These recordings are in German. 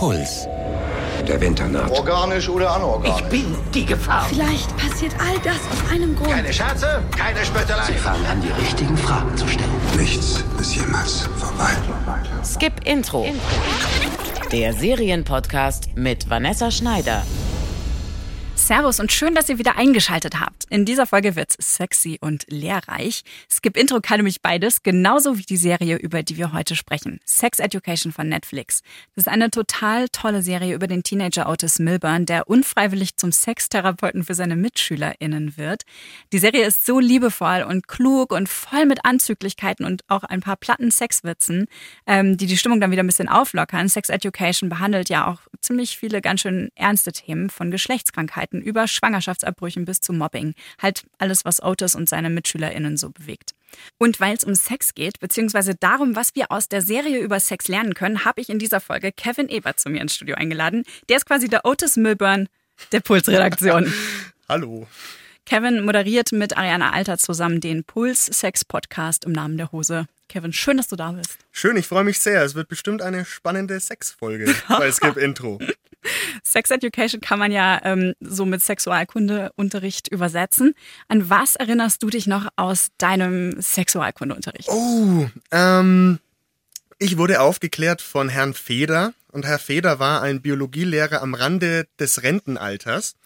Puls. Der Winter naht. Organisch oder anorganisch? Ich bin die Gefahr. Vielleicht passiert all das aus einem Grund. Keine Scherze, keine Spöttelei. Sie fangen an, die richtigen Fragen zu stellen. Nichts ist jemals vorbei. Skip Intro. Der Serienpodcast mit Vanessa Schneider. Servus und schön, dass ihr wieder eingeschaltet habt. In dieser Folge wird's sexy und lehrreich. Skip Intro kann nämlich beides, genauso wie die Serie, über die wir heute sprechen. Sex Education von Netflix. Das ist eine total tolle Serie über den Teenager Otis Milburn, der unfreiwillig zum Sextherapeuten für seine MitschülerInnen wird. Die Serie ist so liebevoll und klug und voll mit Anzüglichkeiten und auch ein paar platten Sexwitzen, ähm, die die Stimmung dann wieder ein bisschen auflockern. Sex Education behandelt ja auch ziemlich viele ganz schön ernste Themen von Geschlechtskrankheiten über Schwangerschaftsabbrüchen bis zu Mobbing. Halt alles, was Otis und seine MitschülerInnen so bewegt. Und weil es um Sex geht, beziehungsweise darum, was wir aus der Serie über Sex lernen können, habe ich in dieser Folge Kevin Ebert zu mir ins Studio eingeladen. Der ist quasi der Otis Milburn der Puls-Redaktion. Hallo. Kevin moderiert mit Ariana Alter zusammen den Puls-Sex-Podcast im Namen der Hose. Kevin, schön, dass du da bist. Schön, ich freue mich sehr. Es wird bestimmt eine spannende Sexfolge bei Skip Intro. Sex Education kann man ja ähm, so mit Sexualkundeunterricht übersetzen. An was erinnerst du dich noch aus deinem Sexualkundeunterricht? Oh, ähm, ich wurde aufgeklärt von Herrn Feder und Herr Feder war ein Biologielehrer am Rande des Rentenalters.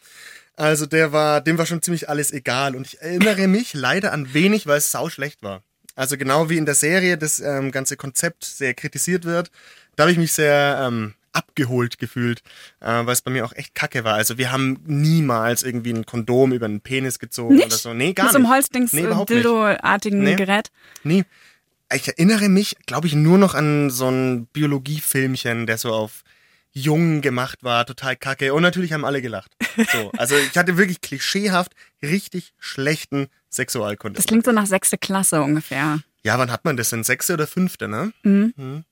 Also der war, dem war schon ziemlich alles egal und ich erinnere mich leider an wenig, weil es sau schlecht war. Also genau wie in der Serie das ähm, ganze Konzept sehr kritisiert wird, da habe ich mich sehr ähm, abgeholt gefühlt, äh, weil es bei mir auch echt kacke war. Also wir haben niemals irgendwie ein Kondom über einen Penis gezogen Nicht? oder so. Nee, gar Mit so einem nicht. Holzdings, Nee, äh, überhaupt nicht. Dildo-artigen Nee. Gerät. Nee. Ich erinnere mich, glaube ich, nur noch an so ein Biologiefilmchen, der so auf jung gemacht war, total kacke. Und natürlich haben alle gelacht. So, also ich hatte wirklich klischeehaft richtig schlechten Sexualkunde. Das klingt so nach sechste Klasse ungefähr. Ja, wann hat man das denn? Sechste oder fünfte, ne? Mhm.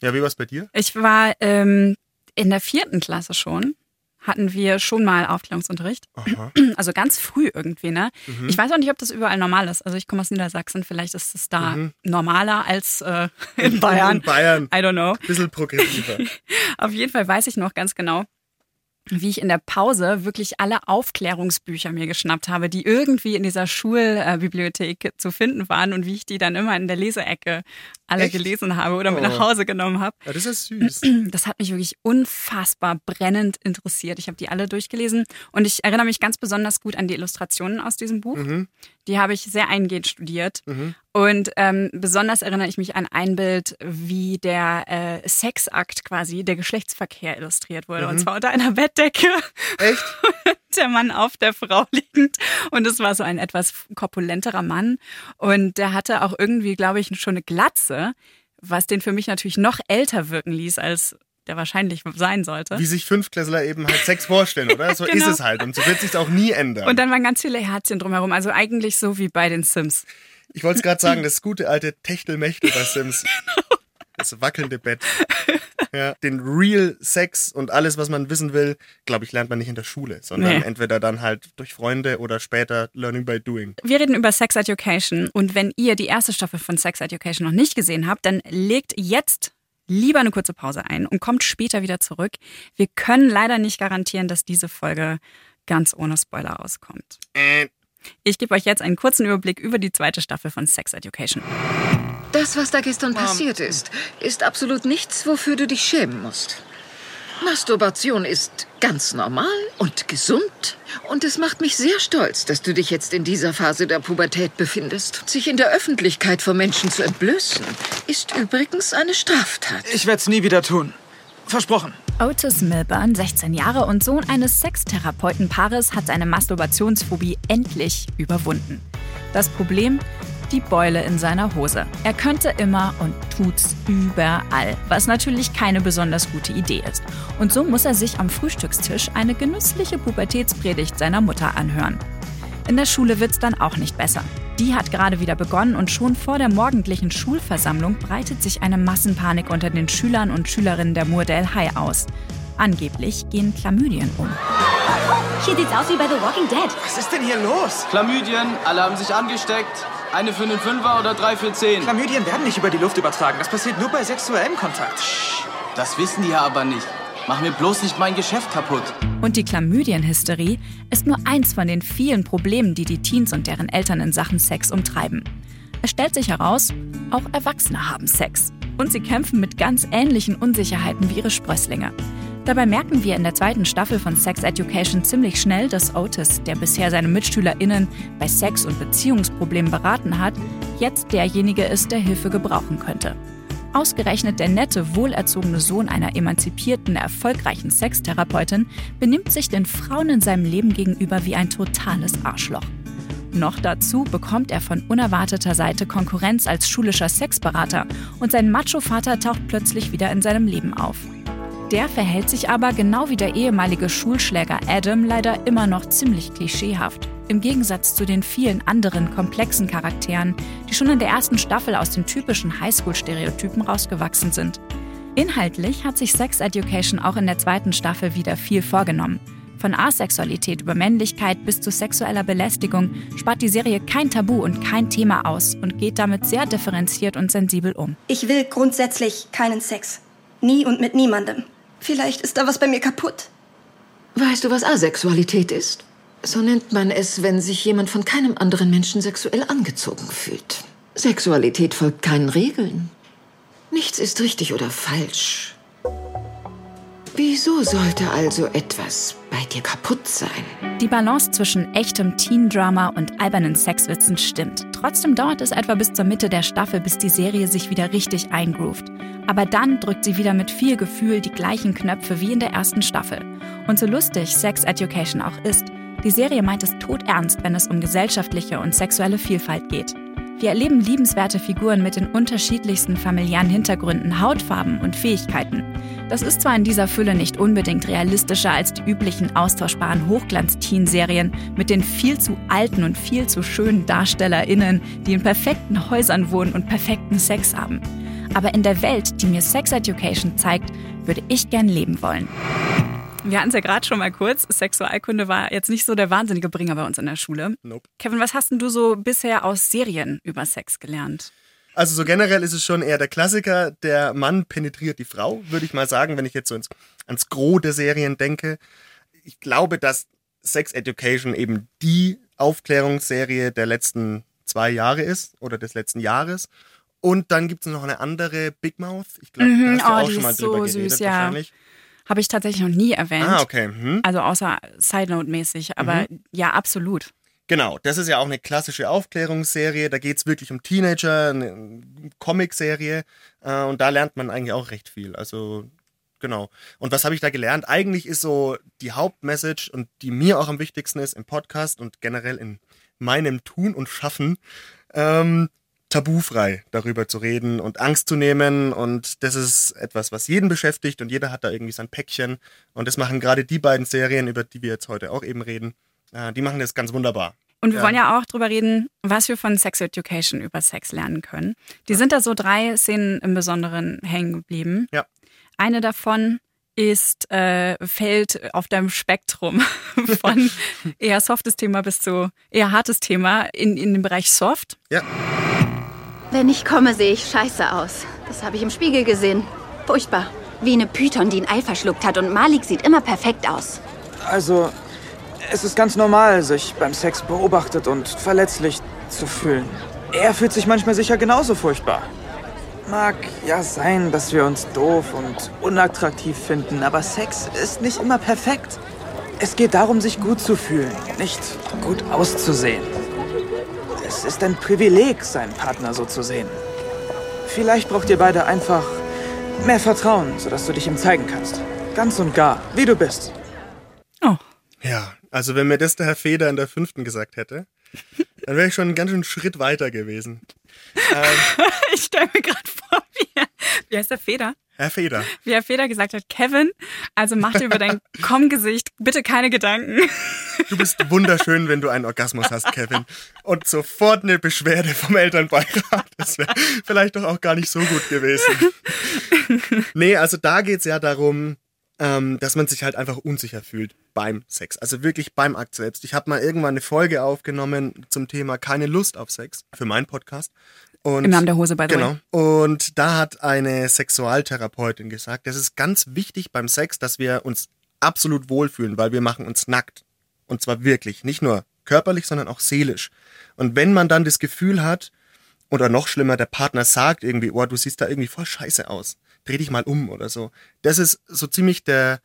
Ja, wie war's bei dir? Ich war ähm, in der vierten Klasse schon. Hatten wir schon mal Aufklärungsunterricht. Aha. Also ganz früh irgendwie, ne? Ich weiß auch nicht, ob das überall normal ist. Also ich komme aus Niedersachsen, vielleicht ist es da normaler als äh, in Bayern. In Bayern. I don't know. Bisschen progressiver. Auf jeden Fall weiß ich noch ganz genau, wie ich in der Pause wirklich alle Aufklärungsbücher mir geschnappt habe, die irgendwie in dieser Schulbibliothek zu finden waren und wie ich die dann immer in der Leseecke alle Echt? gelesen habe oder mit Oh. nach Hause genommen habe. Ja, das ist süß. Das hat mich wirklich unfassbar brennend interessiert. Ich habe die alle durchgelesen und ich erinnere mich ganz besonders gut an die Illustrationen aus diesem Buch. Die habe ich sehr eingehend studiert. Und ähm, besonders erinnere ich mich an ein Bild, wie der äh, Sexakt quasi, der Geschlechtsverkehr illustriert wurde. Und zwar unter einer Bettdecke. Echt? der Mann auf der Frau liegend. Und es war so ein etwas korpulenterer Mann. Und der hatte auch irgendwie, glaube ich, schon eine Glatze, was den für mich natürlich noch älter wirken ließ, als der wahrscheinlich sein sollte. Wie sich Fünftklässler eben halt Sex vorstellen, oder? So Genau. ist es halt. Und so wird sich auch nie ändern. Und dann waren ganz viele Herzchen drumherum. Also eigentlich so wie bei den Sims. Ich wollte es gerade sagen, das gute alte Techtelmechtel bei Sims. Genau. Das wackelnde Bett. Ja, den Real Sex und alles, was man wissen will, glaube ich, lernt man nicht in der Schule, sondern Nee. entweder dann halt durch Freunde oder später Learning by Doing. Wir reden über Sex Education. Und wenn ihr die erste Staffel von Sex Education noch nicht gesehen habt, dann legt jetzt lieber eine kurze Pause ein und kommt später wieder zurück. Wir können leider nicht garantieren, dass diese Folge ganz ohne Spoiler auskommt. Äh, Ich gebe euch jetzt einen kurzen Überblick über die zweite Staffel von Sex Education. Das, was da gestern passiert ist, ist absolut nichts, wofür du dich schämen musst. Masturbation ist ganz normal und gesund. Und es macht mich sehr stolz, dass du dich jetzt in dieser Phase der Pubertät befindest. Sich in der Öffentlichkeit vor Menschen zu entblößen, ist übrigens eine Straftat. Ich werde es nie wieder tun. Versprochen. Otis Milburn, 16 Jahre und Sohn eines Sextherapeutenpaares, hat seine Masturbationsphobie endlich überwunden. Das Problem? Die Beule in seiner Hose. Er könnte immer und tut's überall, was natürlich keine besonders gute Idee ist. Und so muss er sich am Frühstückstisch eine genüssliche Pubertätspredigt seiner Mutter anhören. In der Schule wird's dann auch nicht besser. Die hat gerade wieder begonnen und schon vor der morgendlichen Schulversammlung breitet sich eine Massenpanik unter den Schülern und Schülerinnen der Moordale High aus. Angeblich gehen Chlamydien um. Hier sieht's aus wie bei The Walking Dead. Was ist denn hier los? Chlamydien, alle haben sich angesteckt. Eine für einen Fünfer oder drei für zehn. Chlamydien werden nicht über die Luft übertragen. Das passiert nur bei sexuellem Kontakt. Das wissen die ja aber nicht. Mach mir bloß nicht mein Geschäft kaputt. Und die Chlamydienhysterie ist nur eins von den vielen Problemen, die die Teens und deren Eltern in Sachen Sex umtreiben. Es stellt sich heraus, auch Erwachsene haben Sex. Und sie kämpfen mit ganz ähnlichen Unsicherheiten wie ihre Sprösslinge. Dabei merken wir in der zweiten Staffel von Sex Education ziemlich schnell, dass Otis, der bisher seine MitschülerInnen bei Sex- und Beziehungsproblemen beraten hat, jetzt derjenige ist, der Hilfe gebrauchen könnte. Ausgerechnet der nette, wohlerzogene Sohn einer emanzipierten, erfolgreichen Sextherapeutin benimmt sich den Frauen in seinem Leben gegenüber wie ein totales Arschloch. Noch dazu bekommt er von unerwarteter Seite Konkurrenz als schulischer Sexberater und sein Macho-Vater taucht plötzlich wieder in seinem Leben auf. Der verhält sich aber genau wie der ehemalige Schulschläger Adam leider immer noch ziemlich klischeehaft. Im Gegensatz zu den vielen anderen komplexen Charakteren, die schon in der ersten Staffel aus den typischen Highschool-Stereotypen rausgewachsen sind. Inhaltlich hat sich Sex Education auch in der zweiten Staffel wieder viel vorgenommen. Von Asexualität über Männlichkeit bis zu sexueller Belästigung spart die Serie kein Tabu und kein Thema aus und geht damit sehr differenziert und sensibel um. Ich will grundsätzlich keinen Sex. Nie und mit niemandem. Vielleicht ist da was bei mir kaputt. Weißt du, was Asexualität ist? So nennt man es, wenn sich jemand von keinem anderen Menschen sexuell angezogen fühlt. Sexualität folgt keinen Regeln. Nichts ist richtig oder falsch. Wieso sollte also etwas bei dir kaputt sein? Die Balance zwischen echtem Teen-Drama und albernen Sexwitzen stimmt. Trotzdem dauert es etwa bis zur Mitte der Staffel, bis die Serie sich wieder richtig eingroovt. Aber dann drückt sie wieder mit viel Gefühl die gleichen Knöpfe wie in der ersten Staffel. Und so lustig Sex Education auch ist, die Serie meint es todernst, wenn es um gesellschaftliche und sexuelle Vielfalt geht. Wir erleben liebenswerte Figuren mit den unterschiedlichsten familiären Hintergründen, Hautfarben und Fähigkeiten. Das ist zwar in dieser Fülle nicht unbedingt realistischer als die üblichen austauschbaren Hochglanz-Teen-Serien mit den viel zu alten und viel zu schönen DarstellerInnen, die in perfekten Häusern wohnen und perfekten Sex haben. Aber in der Welt, die mir Sex Education zeigt, würde ich gern leben wollen. Wir hatten es ja gerade schon mal kurz. Sexualkunde war jetzt nicht so der wahnsinnige Bringer bei uns in der Schule. Nope. Kevin, was hast denn du so bisher aus Serien über Sex gelernt? Also so generell ist es schon eher der Klassiker, der Mann penetriert die Frau, würde ich mal sagen, wenn ich jetzt so ins, ans Gros der Serien denke. Ich glaube, dass Sex Education eben die Aufklärungsserie der letzten zwei Jahre ist oder des letzten Jahres. Und dann gibt es noch eine andere, Big Mouth. Ich glaube, Mhm, da hast du oh, auch schon mal drüber so geredet süß, ja. wahrscheinlich. Habe ich tatsächlich noch nie erwähnt. Ah, okay. Mhm. Also außer Side Note-mäßig, aber ja, absolut. Genau, das ist ja auch eine klassische Aufklärungsserie. Da geht es wirklich um Teenager, eine Comicserie. Äh, und da lernt man eigentlich auch recht viel. Also, genau. Und was habe ich da gelernt? Eigentlich ist so die Hauptmessage und die mir auch am wichtigsten ist im Podcast und generell in meinem Tun und Schaffen, ähm, tabufrei darüber zu reden und Angst zu nehmen. Und das ist etwas, was jeden beschäftigt und jeder hat da irgendwie sein Päckchen. Und das machen gerade die beiden Serien, über die wir jetzt heute auch eben reden, äh, die machen das ganz wunderbar. Und wir Ja. wollen ja auch drüber reden, was wir von Sex Education über Sex lernen können. Die sind da so drei Szenen im Besonderen hängen geblieben. Ja. Eine davon ist, äh, fällt auf deinem Spektrum von eher softes Thema bis zu eher hartes Thema in, in dem Bereich Soft. Ja. Wenn ich komme, sehe ich scheiße aus. Das habe ich im Spiegel gesehen. Furchtbar. Wie eine Python, die ein Ei verschluckt hat. Und Malik sieht immer perfekt aus. Also, es ist ganz normal, sich beim Sex beobachtet und verletzlich zu fühlen. Er fühlt sich manchmal sicher genauso furchtbar. Mag ja sein, dass wir uns doof und unattraktiv finden, aber Sex ist nicht immer perfekt. Es geht darum, sich gut zu fühlen, nicht gut auszusehen. Es ist ein Privileg, seinen Partner so zu sehen. Vielleicht braucht ihr beide einfach mehr Vertrauen, sodass du dich ihm zeigen kannst. Ganz und gar, wie du bist. Ja, also wenn mir das der Herr Feder in der fünften gesagt hätte, dann wäre ich schon einen ganz schön Schritt weiter gewesen. Ähm, ich stelle mir gerade vor, wie, wie heißt der Feder? Herr Feder. Wie Herr Feder gesagt hat, Kevin, also mach dir über dein Komm-Gesicht bitte keine Gedanken. Du bist wunderschön, wenn du einen Orgasmus hast, Kevin. Und sofort eine Beschwerde vom Elternbeirat. Das wäre vielleicht doch auch gar nicht so gut gewesen. Nee, also da geht's ja darum, ähm, dass man sich halt einfach unsicher fühlt beim Sex. Also wirklich beim Akt selbst. Ich habe mal irgendwann eine Folge aufgenommen zum Thema keine Lust auf Sex für meinen Podcast. Und, Im Namen der Hose, by the Genau. Und da hat eine Sexualtherapeutin gesagt, das ist ganz wichtig beim Sex, dass wir uns absolut wohlfühlen, weil wir machen uns nackt. Und zwar wirklich, nicht nur körperlich, sondern auch seelisch. Und wenn man dann das Gefühl hat, oder noch schlimmer, der Partner sagt irgendwie, oh, du siehst da irgendwie voll scheiße aus, dreh dich mal um oder so. Das ist so ziemlich der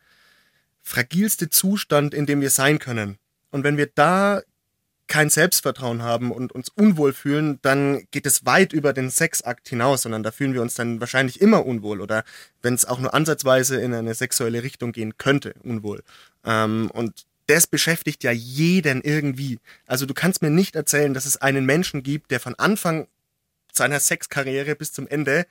fragilste Zustand, in dem wir sein können. Und wenn wir da kein Selbstvertrauen haben und uns unwohl fühlen, dann geht es weit über den Sexakt hinaus, sondern da fühlen wir uns dann wahrscheinlich immer unwohl oder wenn es auch nur ansatzweise in eine sexuelle Richtung gehen könnte, unwohl. Ähm, und das beschäftigt ja jeden irgendwie. Also du kannst mir nicht erzählen, dass es einen Menschen gibt, der von Anfang seiner Sexkarriere bis zum Ende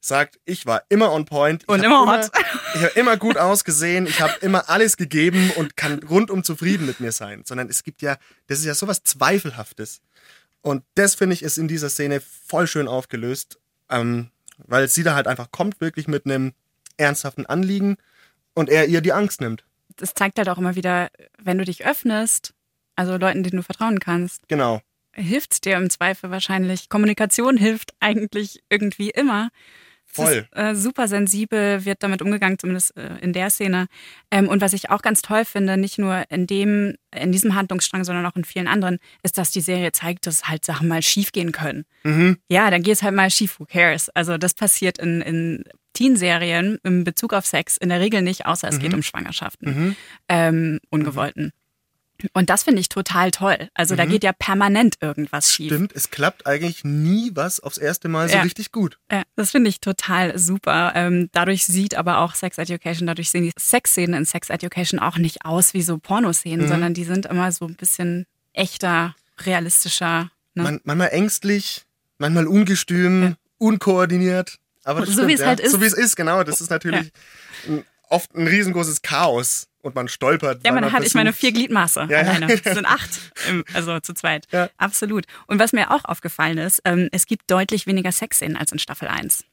sagt, ich war immer on point. Und hab immer hot. Ich habe immer gut ausgesehen, ich habe immer alles gegeben und kann rundum zufrieden mit mir sein. Sondern es gibt ja, das ist ja sowas Zweifelhaftes. Und das finde ich ist in dieser Szene voll schön aufgelöst, ähm, weil sie da halt einfach kommt, wirklich mit einem ernsthaften Anliegen und er ihr die Angst nimmt. Das zeigt halt auch immer wieder, wenn du dich öffnest, also Leuten, denen du vertrauen kannst, Genau. hilft dir im Zweifel wahrscheinlich. Kommunikation hilft eigentlich irgendwie immer. Voll. Ist, äh, super sensibel wird damit umgegangen, zumindest äh, in der Szene. Ähm, und was ich auch ganz toll finde, nicht nur in dem, in diesem Handlungsstrang, sondern auch in vielen anderen, ist, dass die Serie zeigt, dass halt Sachen mal schief gehen können. Mhm. Ja, dann geht es halt mal schief, who cares? Also das passiert in, in Teenserien im Bezug auf Sex in der Regel nicht, außer es Mhm. geht um Schwangerschaften, Mhm. ähm, ungewollten. Und das finde ich total toll. Also da Mhm. geht ja permanent irgendwas schief. Stimmt, es klappt eigentlich nie was aufs erste Mal so Ja. richtig gut. Ja, das finde ich total super. Ähm, dadurch sieht aber auch Sex Education, dadurch sehen die Sexszenen in Sex Education auch nicht aus wie so Pornoszenen, Mhm. sondern die sind immer so ein bisschen echter, realistischer. Ne? Man, manchmal ängstlich, manchmal ungestüm, unkoordiniert. Aber das So wie stimmt, es ja. halt ist. So wie es ist, genau. Das ist natürlich ein, oft ein riesengroßes Chaos und man stolpert. Ja, man hat, ich meine, versucht- vier Gliedmaße Ja, ja. alleine. Es sind acht, also zu zweit. Absolut. Und was mir auch aufgefallen ist, ähm, es gibt deutlich weniger Sexszenen als in Staffel 1.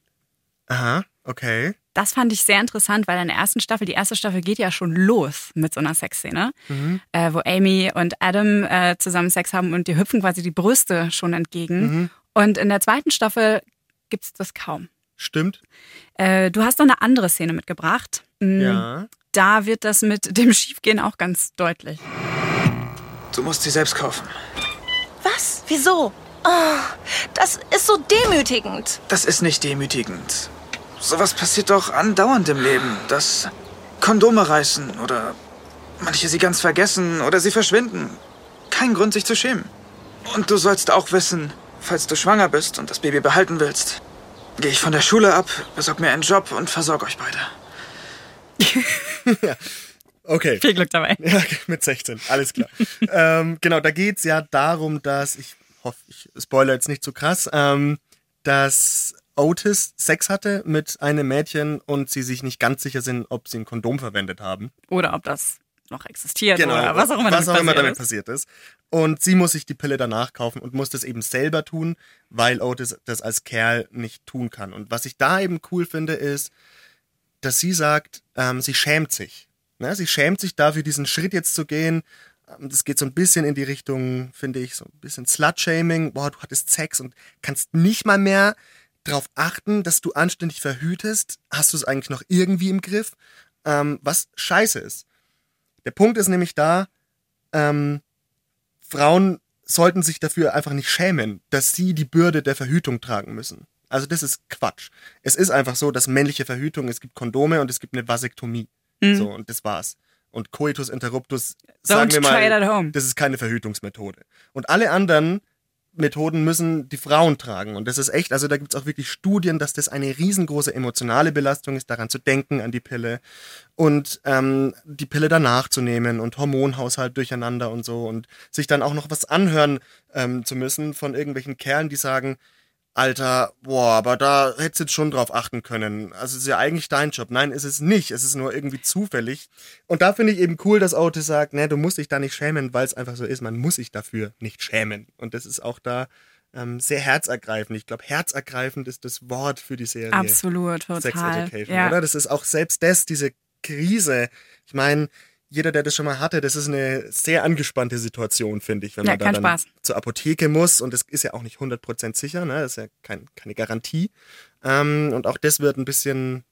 Aha, okay. Das fand ich sehr interessant, weil in der ersten Staffel, die erste Staffel geht ja schon los mit so einer Sexszene, Mhm. äh, wo Amy und Adam äh, zusammen Sex haben und die hüpfen quasi die Brüste schon entgegen. Mhm. Und in der zweiten Staffel gibt's das kaum. Stimmt. Äh, du hast noch eine andere Szene mitgebracht. Mm, Ja. Da wird das mit dem Schiefgehen auch ganz deutlich. Du musst sie selbst kaufen. Was? Wieso? Oh, das ist so demütigend. Das ist nicht demütigend. Sowas passiert doch andauernd im Leben, dass Kondome reißen oder manche sie ganz vergessen oder sie verschwinden. Kein Grund, sich zu schämen. Und du sollst auch wissen, falls du schwanger bist und das Baby behalten willst, gehe ich von der Schule ab, besorg mir einen Job und versorge euch beide. Okay. Viel Glück dabei. Ja, mit 16, alles klar. ähm, genau, da geht's ja darum, dass, ich hoffe, ich spoilere jetzt nicht zu krass, ähm, dass Otis Sex hatte mit einem Mädchen und sie sich nicht ganz sicher sind, ob sie ein Kondom verwendet haben. Oder ob das noch existiert Genau, oder was auch immer was damit auch immer passiert damit ist. passiert ist. Und sie muss sich die Pille danach kaufen und muss das eben selber tun, weil Otis das als Kerl nicht tun kann. Und was ich da eben cool finde, ist, dass sie sagt, ähm, sie schämt sich. Ne? Sie schämt sich dafür, diesen Schritt jetzt zu gehen. Ähm, Das geht so ein bisschen in die Richtung, finde ich, so ein bisschen Slut-Shaming. Boah, du hattest Sex und kannst nicht mal mehr darauf achten, dass du anständig verhütest. Hast du es eigentlich noch irgendwie im Griff? Ähm, was scheiße ist. Der Punkt ist nämlich da, ähm, Frauen sollten sich dafür einfach nicht schämen, dass sie die Bürde der Verhütung tragen müssen. Also das ist Quatsch. Es ist einfach so, dass männliche Verhütung, es gibt Kondome und es gibt eine Vasektomie. Mhm. So, und das war's. Und Coitus interruptus, Don't sagen wir mal, at home. das ist keine Verhütungsmethode. Und alle anderen Methoden müssen die Frauen tragen. Und das ist echt, also da gibt's auch wirklich Studien, dass das eine riesengroße emotionale Belastung ist, daran zu denken, an die Pille und ähm, die Pille danach zu nehmen und Hormonhaushalt durcheinander und so und sich dann auch noch was anhören ähm, zu müssen von irgendwelchen Kerlen, die sagen, Alter, boah, aber da hättest du jetzt schon drauf achten können. Also es ist ja eigentlich dein Job. Nein, ist es nicht. Es ist nur irgendwie zufällig. Und da finde ich eben cool, dass Otis sagt, ne, du musst dich da nicht schämen, weil es einfach so ist. Man muss sich dafür nicht schämen. Und das ist auch da ähm, sehr herzergreifend. Ich glaube, herzergreifend ist das Wort für die Serie. Absolut, Sex total. Education, Ja. oder? Das ist auch selbst das, diese Krise. Ich meine, jeder, der das schon mal hatte, das ist eine sehr angespannte Situation, finde ich, wenn Ja, man da kein dann Spaß. Zur Apotheke muss und das ist ja auch nicht 100% sicher, ne? das ist ja kein, keine Garantie. Ähm, und auch das wird ein bisschen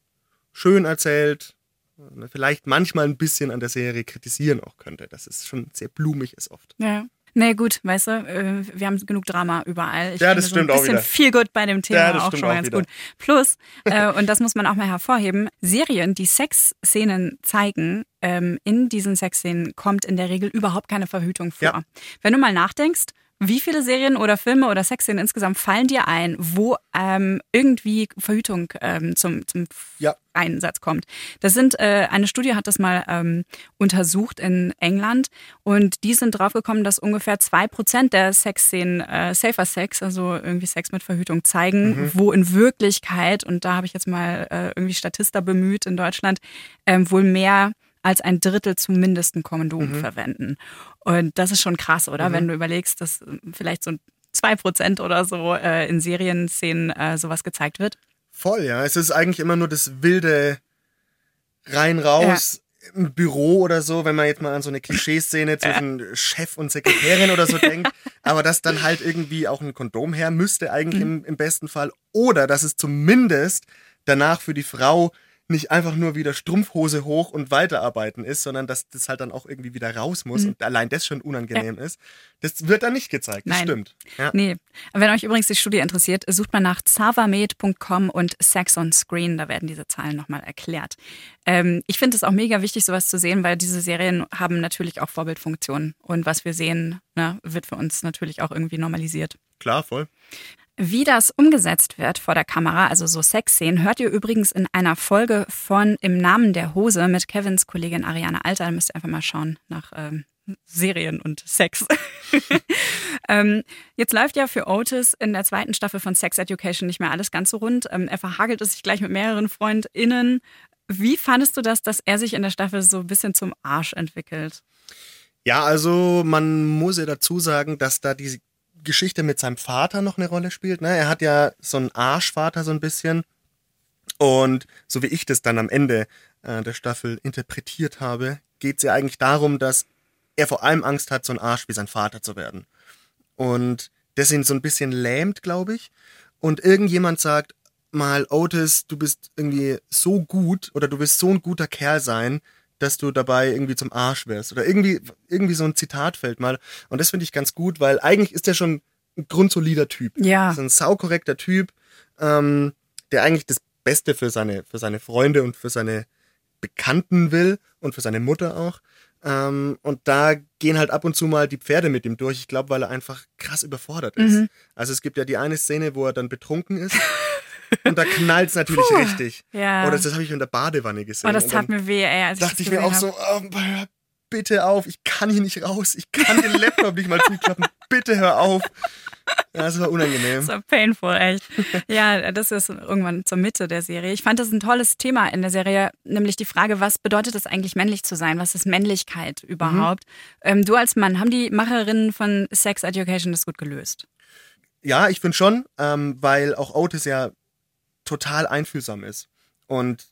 schön erzählt, ne? vielleicht manchmal ein bisschen an der Serie kritisieren auch könnte, dass es schon sehr blumig ist oft. Ja. Nee, gut, weißt du, äh, wir haben genug Drama überall. Ich Ja, finde das so stimmt ein auch bisschen wieder. viel gut bei dem Thema Ja, auch schon mal auch ganz wieder. gut. Plus, äh, und das muss man auch mal hervorheben, Serien, die Sexszenen zeigen, ähm, in diesen Sexszenen kommt in der Regel überhaupt keine Verhütung vor. Ja. Wenn du mal nachdenkst, wie viele Serien oder Filme oder Sexszenen insgesamt fallen dir ein, wo ähm, irgendwie Verhütung ähm, zum, zum Ja. Einsatz kommt? Das sind, äh, eine Studie hat das mal ähm, untersucht in England und die sind draufgekommen, dass ungefähr zwei Prozent der Sexszenen äh, Safer Sex, also irgendwie Sex mit Verhütung, zeigen, Mhm. wo in Wirklichkeit, und da habe ich jetzt mal äh, irgendwie Statista bemüht in Deutschland, ähm, wohl mehr als ein Drittel zumindest ein Kondom Mhm. verwenden. Und das ist schon krass, oder? Mhm. Wenn du überlegst, dass äh, vielleicht so zwei Prozent oder so äh, in Serienszenen äh, sowas gezeigt wird. Voll, ja. Es ist eigentlich immer nur das wilde rein raus im Büro oder so, wenn man jetzt mal an so eine Klischeeszene zwischen Chef und Sekretärin oder so denkt. Aber dass dann halt irgendwie auch ein Kondom her müsste eigentlich im, im besten Fall. Oder dass es zumindest danach für die Frau nicht einfach nur wieder Strumpfhose hoch und weiterarbeiten ist, sondern dass das halt dann auch irgendwie wieder raus muss Mhm. und allein das schon unangenehm ist. Das wird dann nicht gezeigt, das Nein. stimmt. Ja. Nee. Wenn euch übrigens die Studie interessiert, sucht mal nach zavamed.com und Sex on Screen. Da werden diese Zahlen nochmal erklärt. Ähm, ich finde es auch mega wichtig, sowas zu sehen, weil diese Serien haben natürlich auch Vorbildfunktionen. Und was wir sehen, ne, wird für uns natürlich auch irgendwie normalisiert. Klar, voll. Wie das umgesetzt wird vor der Kamera, also so Sexszenen, hört ihr übrigens in einer Folge von Im Namen der Hose mit Kevins Kollegin Ariane Alter. Da müsst ihr einfach mal schauen nach ähm, Serien und Sex. ähm, jetzt läuft ja für Otis in der zweiten Staffel von Sex Education nicht mehr alles ganz so rund. Ähm, er verhagelt es sich gleich mit mehreren FreundInnen. Wie fandest du das, dass er sich in der Staffel so ein bisschen zum Arsch entwickelt? Ja, also man muss ja dazu sagen, dass da die Geschichte mit seinem Vater noch eine Rolle spielt. Ne? Er hat ja so einen Arschvater so ein bisschen. Und so wie ich das dann am Ende äh, der Staffel interpretiert habe, geht es ja eigentlich darum, dass er vor allem Angst hat, so ein Arsch wie sein Vater zu werden. Und das ihn so ein bisschen lähmt, glaube ich. Und irgendjemand sagt mal, Otis, du bist irgendwie so gut oder du wirst so ein guter Kerl sein, dass du dabei irgendwie zum Arsch wirst. Oder irgendwie, irgendwie so ein Zitat fällt mal. Und das finde ich ganz gut, weil eigentlich ist er schon ein grundsolider Typ. Ja. Ist ein saukorrekter Typ, ähm, der eigentlich das Beste für seine, für seine Freunde und für seine Bekannten will und für seine Mutter auch. Ähm, und da gehen halt ab und zu mal die Pferde mit ihm durch. Ich glaube, weil er einfach krass überfordert ist. Mhm. Also es gibt ja die eine Szene, wo er dann betrunken ist. und da knallt es natürlich Puh. richtig. Ja. Oder das habe ich in der Badewanne gesehen. Oh, das tat mir weh, ey. Als dachte das ich mir auch so, hab. oh, hör bitte auf, ich kann hier nicht raus. Ich kann den Laptop nicht mal zuklappen. Bitte hör auf. Ja, das war unangenehm. So painful, echt. Ja, das ist irgendwann zur Mitte der Serie. Ich fand das ein tolles Thema in der Serie, nämlich die Frage, was bedeutet es eigentlich, männlich zu sein? Was ist Männlichkeit überhaupt? Ähm, du als Mann, haben die Macherinnen von Sex Education das gut gelöst? Ja, ich finde schon, ähm, weil auch Otis ja total einfühlsam ist und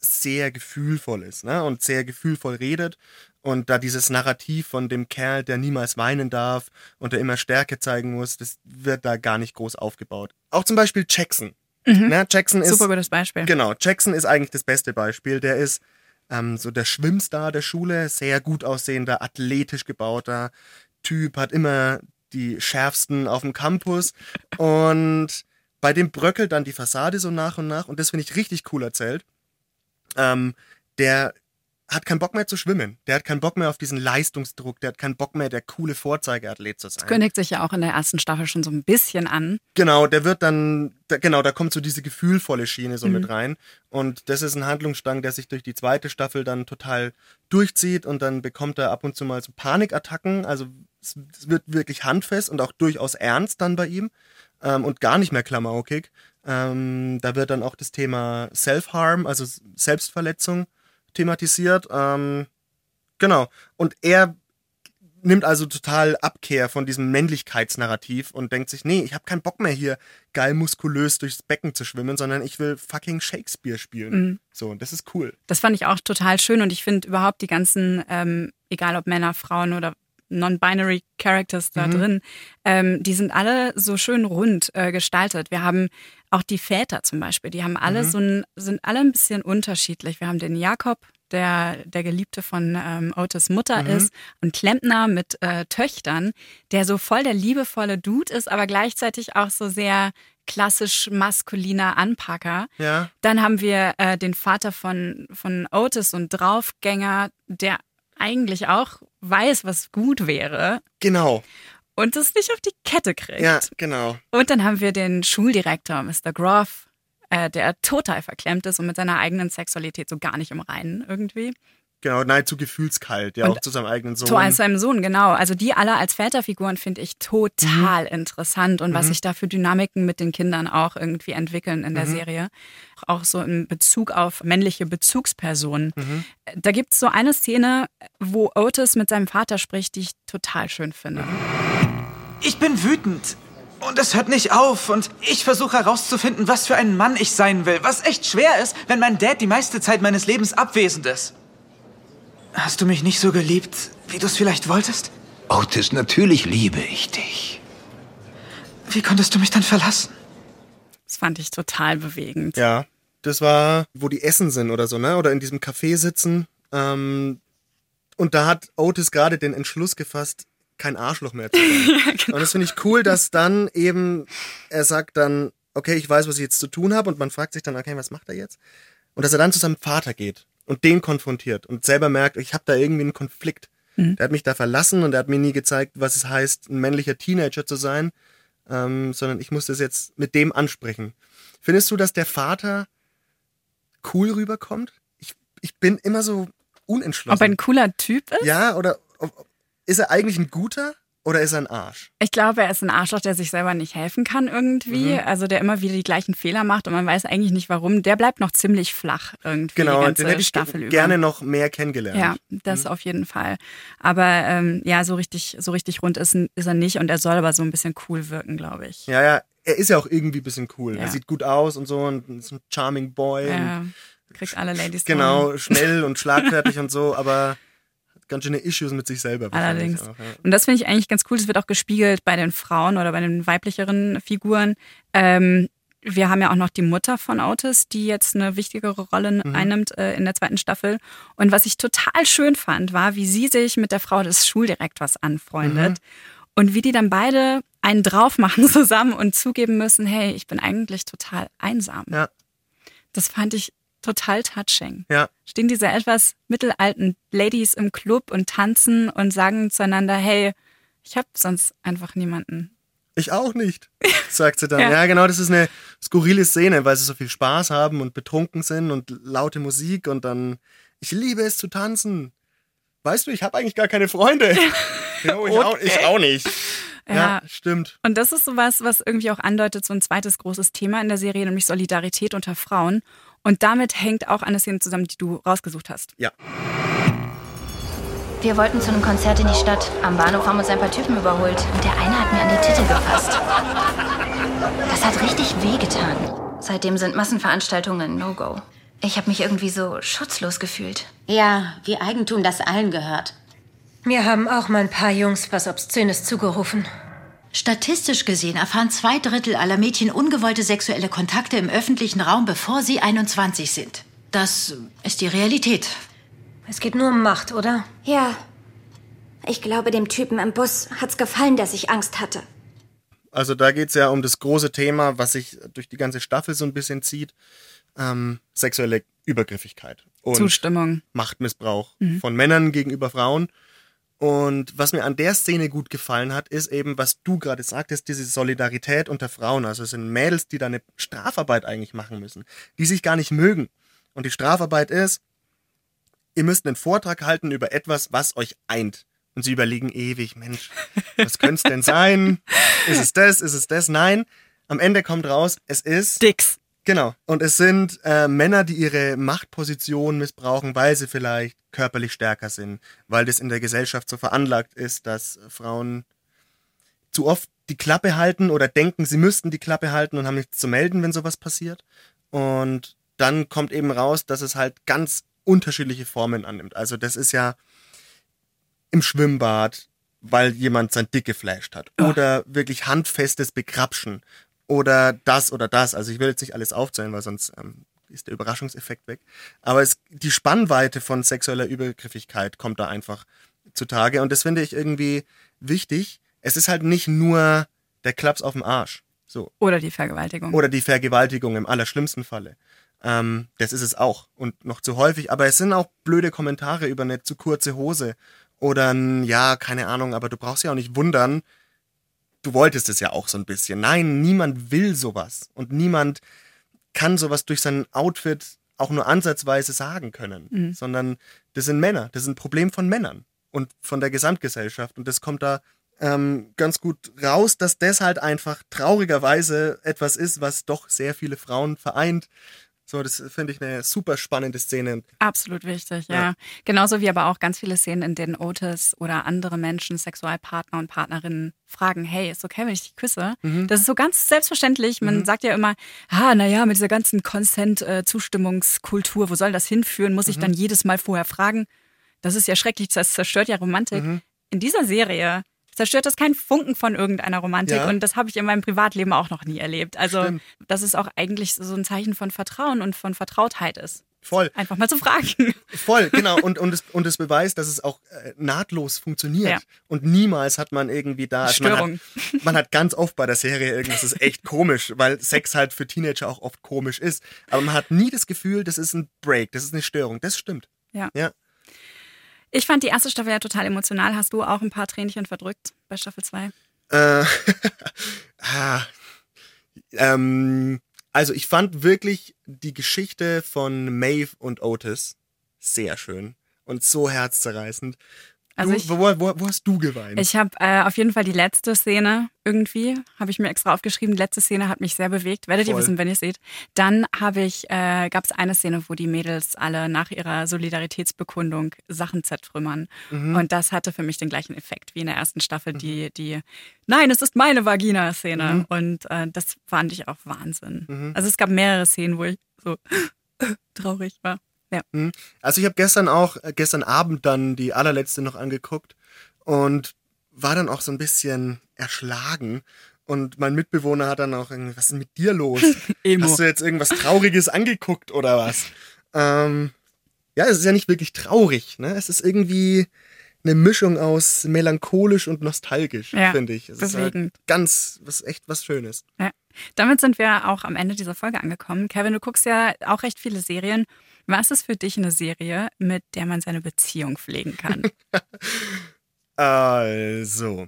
sehr gefühlvoll ist ne? und sehr gefühlvoll redet und da dieses Narrativ von dem Kerl, der niemals weinen darf und der immer Stärke zeigen muss, das wird da gar nicht groß aufgebaut. Auch zum Beispiel Jackson. Mhm. Ne? Jackson ist Super gutes Beispiel. Genau, Jackson ist eigentlich das beste Beispiel. Der ist ähm, so der Schwimmstar der Schule, sehr gut aussehender, athletisch gebauter Typ, hat immer die schärfsten auf dem Campus und bei dem bröckelt dann die Fassade so nach und nach und das finde ich richtig cool erzählt. Ähm, der hat keinen Bock mehr zu schwimmen. Der hat keinen Bock mehr auf diesen Leistungsdruck. Der hat keinen Bock mehr, der coole Vorzeigeathlet zu sein. Kündigt sich ja auch in der ersten Staffel schon so ein bisschen an. Genau, der wird dann, da, genau, da kommt so diese gefühlvolle Schiene so Mhm. mit rein. Und das ist ein Handlungsstrang, der sich durch die zweite Staffel dann total durchzieht und dann bekommt er ab und zu mal so Panikattacken. Also es, es wird wirklich handfest und auch durchaus ernst dann bei ihm ähm, und gar nicht mehr klamaukig. Ähm, da wird dann auch das Thema Self-Harm, also Selbstverletzung thematisiert. Ähm, genau. Und er nimmt also total Abkehr von diesem Männlichkeitsnarrativ und denkt sich, nee, ich habe keinen Bock mehr hier geil muskulös durchs Becken zu schwimmen, sondern ich will fucking Shakespeare spielen. Mhm. So, und das ist cool. Das fand ich auch total schön und ich finde überhaupt die ganzen, ähm, egal ob Männer, Frauen oder Non-Binary Characters da Mhm. drin, ähm, die sind alle so schön rund äh, gestaltet. Wir haben auch die Väter zum Beispiel, die haben alle Mhm. so ein, sind alle ein bisschen unterschiedlich. Wir haben den Jakob, der der Geliebte von ähm, Otis Mutter Mhm. ist, und Klempner mit äh, Töchtern, der so voll der liebevolle Dude ist, aber gleichzeitig auch so sehr klassisch maskuliner Anpacker. Ja. Dann haben wir äh, den Vater von, von Otis und Draufgänger, der eigentlich auch weiß, was gut wäre Genau. und es nicht auf die Kette kriegt. Ja, genau. Und dann haben wir den Schuldirektor, Mr. Groff, äh, der total verklemmt ist und mit seiner eigenen Sexualität so gar nicht im Reinen irgendwie. Genau, nahezu gefühlskalt, ja, Und auch zu seinem eigenen Sohn. Zu seinem Sohn, genau. Also die alle als Väterfiguren finde ich total Mhm. interessant und was Mhm. sich da für Dynamiken mit den Kindern auch irgendwie entwickeln in der Mhm. Serie. Auch so in Bezug auf männliche Bezugspersonen. Mhm. Da gibt es so eine Szene, wo Otis mit seinem Vater spricht, die ich total schön finde. Ich bin wütend. Und es hört nicht auf. Und ich versuche herauszufinden, was für ein Mann ich sein will. Was echt schwer ist, wenn mein Dad die meiste Zeit meines Lebens abwesend ist. Hast du mich nicht so geliebt, wie du es vielleicht wolltest? Otis, natürlich liebe ich dich. Wie konntest du mich dann verlassen? Das fand ich total bewegend. Ja, das war, wo die essen sind oder so, ne? Oder in diesem Café sitzen. Ähm, und da hat Otis gerade den Entschluss gefasst, kein Arschloch mehr zu sein. genau. Und das finde ich cool, dass dann eben, er sagt dann, okay, ich weiß, was ich jetzt zu tun habe. Und man fragt sich dann, okay, was macht er jetzt? Und dass er dann zu seinem Vater geht und den konfrontiert und selber merkt, ich habe da irgendwie einen Konflikt. Mhm. Der hat mich da verlassen und er hat mir nie gezeigt, was es heißt, ein männlicher Teenager zu sein, ähm, sondern ich muss das jetzt mit dem ansprechen. Findest du, dass der Vater cool rüberkommt? Ich, ich bin immer so unentschlossen. Ob er ein cooler Typ ist? Ja, oder ob, ist er eigentlich ein guter oder ist er ein Arsch? Ich glaube, er ist ein Arschloch, der sich selber nicht helfen kann irgendwie. Mhm. Also der immer wieder die gleichen Fehler macht und man weiß eigentlich nicht warum. Der bleibt noch ziemlich flach irgendwie Genau, die und ganze den hätte ich Staffel über. gerne noch mehr kennengelernt. Ja, das auf jeden Fall. Aber ähm, ja, so richtig, so richtig rund ist, ist er nicht und er soll aber so ein bisschen cool wirken, glaube ich. Ja, ja, er ist ja auch irgendwie ein bisschen cool. Ja. Er sieht gut aus und so und ist ein charming Boy. Ja, kriegt alle Ladies. genau, schnell und schlagfertig und so, aber ganz schöne Issues mit sich selber. Allerdings. Auch, ja. Und das finde ich eigentlich ganz cool. Das wird auch gespiegelt bei den Frauen oder bei den weiblicheren Figuren. Ähm, wir haben ja auch noch die Mutter von Otis, die jetzt eine wichtigere Rolle Mhm. einnimmt äh, in der zweiten Staffel. Und was ich total schön fand, war, wie sie sich mit der Frau des Schuldirektors anfreundet. Mhm. Und wie die dann beide einen drauf machen zusammen und zugeben müssen, hey, ich bin eigentlich total einsam. Ja. Das fand ich total touching. Ja. Stehen diese etwas mittelalten Ladies im Club und tanzen und sagen zueinander, hey, ich habe sonst einfach niemanden. Ich auch nicht, sagt sie dann. Ja. ja. genau, das ist eine skurrile Szene, weil sie so viel Spaß haben und betrunken sind und laute Musik und dann, ich liebe es zu tanzen. Weißt du, ich habe eigentlich gar keine Freunde. Jo, ich, auch, ich auch nicht. Ja, Ja. stimmt. Und das ist sowas, was irgendwie auch andeutet, so ein zweites großes Thema in der Serie, nämlich Solidarität unter Frauen. Und damit hängt auch eine Szene zusammen, die du rausgesucht hast. Ja. Wir wollten zu einem Konzert in die Stadt. Am Bahnhof haben uns ein paar Typen überholt und der eine hat mir an die Titte gefasst. Das hat richtig wehgetan. Seitdem sind Massenveranstaltungen ein No-Go. Ich habe mich irgendwie so schutzlos gefühlt. Ja, wie Eigentum, das allen gehört. Mir haben auch mal ein paar Jungs was Obszönes zugerufen. Statistisch gesehen erfahren zwei Drittel aller Mädchen ungewollte sexuelle Kontakte im öffentlichen Raum, bevor sie 21 sind. Das ist die Realität. Es geht nur um Macht, oder? Ja. Ich glaube, dem Typen im Bus hat's gefallen, dass ich Angst hatte. Also da geht's ja um das große Thema, was sich durch die ganze Staffel so ein bisschen zieht. Ähm, sexuelle Übergriffigkeit. Und Zustimmung. Machtmissbrauch Mhm. von Männern gegenüber Frauen. Und was mir an der Szene gut gefallen hat, ist eben, was du gerade sagtest, diese Solidarität unter Frauen. Also es sind Mädels, die da eine Strafarbeit eigentlich machen müssen, die sich gar nicht mögen. Und die Strafarbeit ist, ihr müsst einen Vortrag halten über etwas, was euch eint. Und sie überlegen ewig, Mensch, was könnte es denn sein? Ist es das? Ist es das? Nein. Am Ende kommt raus, es ist. Dicks. Genau. Und es sind äh, Männer, die ihre Machtposition missbrauchen, weil sie vielleicht körperlich stärker sind, weil das in der Gesellschaft so veranlagt ist, dass Frauen zu oft die Klappe halten oder denken, sie müssten die Klappe halten und haben nichts zu melden, wenn sowas passiert. Und dann kommt eben raus, dass es halt ganz unterschiedliche Formen annimmt. Also das ist ja im Schwimmbad, weil jemand sein Dick geflasht hat. Oder wirklich handfestes Begrapschen. Oder das oder das. Also ich will jetzt nicht alles aufzählen, weil sonst ähm, ist der Überraschungseffekt weg. Aber es, die Spannweite von sexueller Übergriffigkeit kommt da einfach zutage. Und das finde ich irgendwie wichtig. Es ist halt nicht nur der Klaps auf dem Arsch. So. Oder die Vergewaltigung. Oder die Vergewaltigung im allerschlimmsten Falle. Ähm, das ist es auch. Und noch zu häufig. Aber es sind auch blöde Kommentare über eine zu kurze Hose. Oder ein, ja, keine Ahnung, aber du brauchst ja auch nicht wundern. Du wolltest es ja auch so ein bisschen. Nein, niemand will sowas. Und niemand kann sowas durch sein Outfit auch nur ansatzweise sagen können. Mhm. Sondern das sind Männer. Das ist ein Problem von Männern und von der Gesamtgesellschaft. Und das kommt da ähm, ganz gut raus, dass das halt einfach traurigerweise etwas ist, was doch sehr viele Frauen vereint. So, das finde ich eine super spannende Szene. Absolut wichtig, ja. Ja. Genauso wie aber auch ganz viele Szenen, in denen Otis oder andere Menschen, Sexualpartner und Partnerinnen fragen, hey, ist okay, wenn ich dich küsse? Mhm. Das ist so ganz selbstverständlich. Man Mhm. sagt ja immer, ah, naja, mit dieser ganzen Consent-Zustimmungskultur, wo soll das hinführen? Muss ich Mhm. dann jedes Mal vorher fragen? Das ist ja schrecklich, das zerstört ja Romantik. Mhm. In dieser Serie zerstört das keinen Funken von irgendeiner Romantik Ja. und das habe ich in meinem Privatleben auch noch nie erlebt. Also, Stimmt. dass es auch eigentlich so ein Zeichen von Vertrauen und von Vertrautheit ist. Voll. Einfach mal zu fragen. Voll, genau. Und, und, es, und es beweist, dass es auch äh, nahtlos funktioniert. Ja. Und niemals hat man irgendwie da. Also man, Störung. hat, man hat ganz oft bei der Serie irgendwas, das ist echt komisch, weil Sex halt für Teenager auch oft komisch ist. Aber man hat nie das Gefühl, das ist ein Break, das ist eine Störung. Das stimmt. Ja. Ja. Ich fand die erste Staffel ja total emotional. Hast du auch ein paar Tränchen verdrückt bei Staffel 2? Äh, ah, ähm, also ich fand wirklich die Geschichte von Maeve und Otis sehr schön und so herzzerreißend. Also du, ich- wo, wo, wo hast du geweint? Ich habe äh, auf jeden Fall die letzte Szene irgendwie, habe ich mir extra aufgeschrieben. Die letzte Szene hat mich sehr bewegt. Werdet ihr Voll. wissen, wenn ihr seht. Dann habe ich, äh, gab es eine Szene, wo die Mädels alle nach ihrer Solidaritätsbekundung Sachen zertrümmern. Mhm. Und das hatte für mich den gleichen Effekt wie in der ersten Staffel, die, die Nein, es ist meine Vagina-Szene. Mhm. Und äh, das fand ich auch Wahnsinn. Mhm. Also es gab mehrere Szenen, wo ich so traurig war. Ja. Hm. Also ich habe gestern auch, äh, gestern Abend dann die allerletzte noch angeguckt und war dann auch so ein bisschen erschlagen. Und mein Mitbewohner hat dann auch irgendwie, was ist denn mit dir los? Hast du jetzt irgendwas Trauriges angeguckt oder was? Ähm, ja, es ist ja nicht wirklich traurig, ne? Es ist irgendwie eine Mischung aus melancholisch und nostalgisch, Ja, finde ich. Es ist halt ganz, was echt was Schönes. Ja. Damit sind wir auch am Ende dieser Folge angekommen. Kevin, du guckst ja auch recht viele Serien. Was ist für dich eine Serie, mit der man seine Beziehung pflegen kann? Also,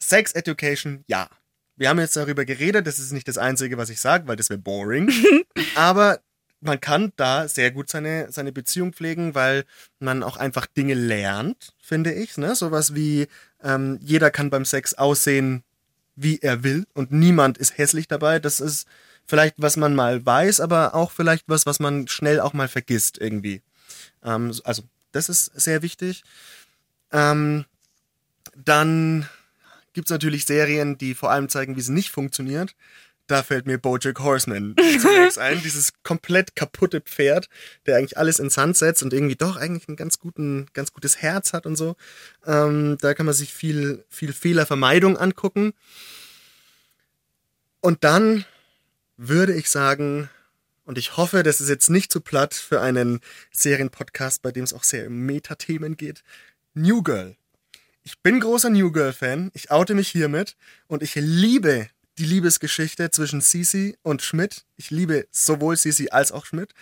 Sex Education, ja. Wir haben jetzt darüber geredet, das ist nicht das Einzige, was ich sage, weil das wäre boring. Aber man kann da sehr gut seine, seine Beziehung pflegen, weil man auch einfach Dinge lernt, finde ich. Ne? Sowas wie, ähm, jeder kann beim Sex aussehen, wie er will und niemand ist hässlich dabei. Das ist vielleicht, was man mal weiß, aber auch vielleicht was, was man schnell auch mal vergisst irgendwie. Ähm, also, das ist sehr wichtig. Ähm, dann gibt es natürlich Serien, die vor allem zeigen, wie es nicht funktioniert. Da fällt mir Bojack Horseman zunächst ein. Dieses komplett kaputte Pferd, der eigentlich alles ins Sand setzt und irgendwie doch eigentlich ein ganz, guten, ganz gutes Herz hat und so. Ähm, da kann man sich viel, viel Fehlervermeidung angucken. Und dann würde ich sagen, und ich hoffe, das ist jetzt nicht zu platt für einen Serienpodcast, bei dem es auch sehr um Metathemen geht. New Girl. Ich bin großer New Girl-Fan. Ich oute mich hiermit. Und ich liebe die Liebesgeschichte zwischen Sisi und Schmidt. Ich liebe sowohl Sisi als auch Schmidt.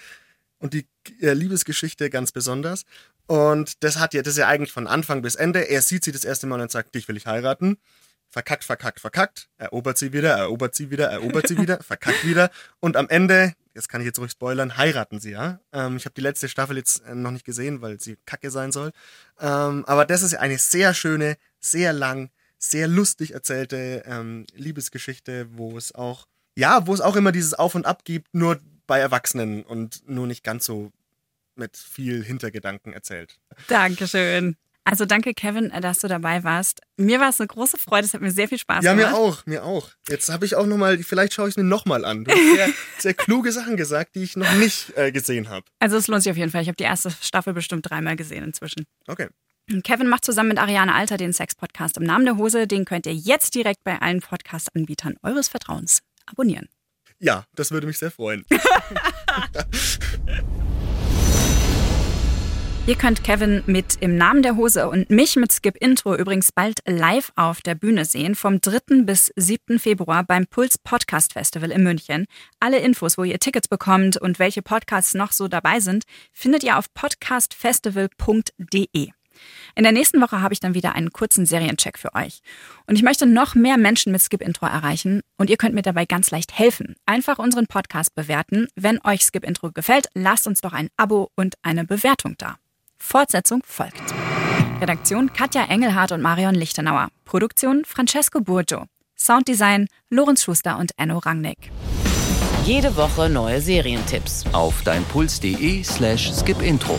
Und die äh, Liebesgeschichte ganz besonders. Und das hat ja, das ist ja eigentlich von Anfang bis Ende. Er sieht sie das erste Mal und sagt, dich will ich heiraten. Verkackt, verkackt, verkackt. Erobert sie wieder, erobert sie wieder, erobert sie wieder, verkackt wieder. Und am Ende, das kann ich jetzt ruhig spoilern, heiraten sie, ja. Ähm, ich habe die letzte Staffel jetzt äh, noch nicht gesehen, weil sie kacke sein soll. Ähm, aber das ist eine sehr schöne, sehr lang, sehr lustig erzählte ähm, Liebesgeschichte, wo es auch, ja, wo es auch immer dieses Auf und Ab gibt, nur bei Erwachsenen und nur nicht ganz so mit viel Hintergedanken erzählt. Dankeschön. Also danke, Kevin, dass du dabei warst. Mir war es eine große Freude, es hat mir sehr viel Spaß Ja, gemacht. mir auch, mir auch. Jetzt habe ich auch nochmal, vielleicht schaue ich es mir nochmal an. Du hast sehr, sehr kluge Sachen gesagt, die ich noch nicht äh, gesehen habe. Also es lohnt sich auf jeden Fall. Ich habe die erste Staffel bestimmt dreimal gesehen inzwischen. Okay. Kevin macht zusammen mit Ariane Alter den Sex-Podcast im Namen der Hose. Den könnt ihr jetzt direkt bei allen Podcast-Anbietern eures Vertrauens abonnieren. Ja, das würde mich sehr freuen. Ihr könnt Kevin mit Im Namen der Hose und mich mit Skip Intro übrigens bald live auf der Bühne sehen, vom 3. bis 7. Februar beim Puls Podcast Festival in München. Alle Infos, wo ihr Tickets bekommt und welche Podcasts noch so dabei sind, findet ihr auf podcastfestival.de. In der nächsten Woche habe ich dann wieder einen kurzen Seriencheck für euch. Und ich möchte noch mehr Menschen mit Skip Intro erreichen und ihr könnt mir dabei ganz leicht helfen. Einfach unseren Podcast bewerten. Wenn euch Skip Intro gefällt, lasst uns doch ein Abo und eine Bewertung da. Fortsetzung folgt. Redaktion Katja Engelhardt und Marion Lichtenauer. Produktion Francesco Burgio. Sounddesign Lorenz Schuster und Enno Rangnick. Jede Woche neue Serientipps. Auf deinpuls.de slash skipintro.